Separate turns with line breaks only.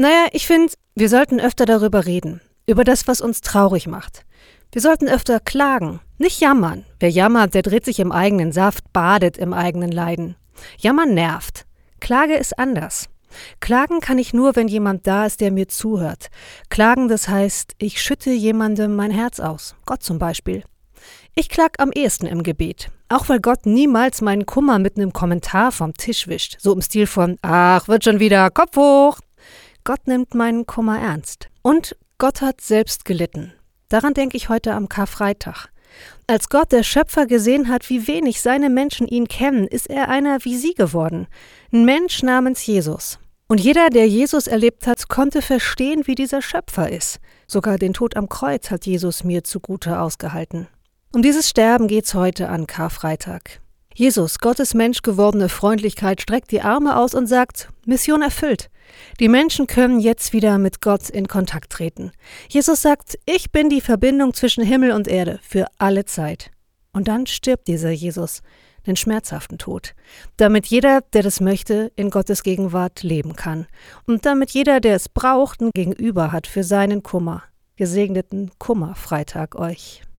Naja, ich finde, wir sollten öfter darüber reden. Über das, was uns traurig macht. Wir sollten öfter klagen, nicht jammern. Wer jammert, der dreht sich im eigenen Saft, badet im eigenen Leiden. Jammern nervt. Klage ist anders. Klagen kann ich nur, wenn jemand da ist, der mir zuhört. Klagen, das heißt, ich schütte jemandem mein Herz aus. Gott zum Beispiel. Ich klag am ehesten im Gebet. Auch weil Gott niemals meinen Kummer mit einem Kommentar vom Tisch wischt. So im Stil von, ach, wird schon wieder, Kopf hoch. Gott nimmt meinen Kummer ernst. Und Gott hat selbst gelitten. Daran denke ich heute am Karfreitag. Als Gott der Schöpfer gesehen hat, wie wenig seine Menschen ihn kennen, ist er einer wie sie geworden. Ein Mensch namens Jesus. Und jeder, der Jesus erlebt hat, konnte verstehen, wie dieser Schöpfer ist. Sogar den Tod am Kreuz hat Jesus mir zugute ausgehalten. Um dieses Sterben geht's heute an Karfreitag. Jesus, Gottes Mensch gewordene Freundlichkeit, streckt die Arme aus und sagt, Mission erfüllt. Die Menschen können jetzt wieder mit Gott in Kontakt treten. Jesus sagt, ich bin die Verbindung zwischen Himmel und Erde für alle Zeit. Und dann stirbt dieser Jesus, den schmerzhaften Tod, damit jeder, der das möchte, in Gottes Gegenwart leben kann und damit jeder, der es braucht, ein Gegenüber hat für seinen Kummer. Gesegneten Kummerfreitag euch.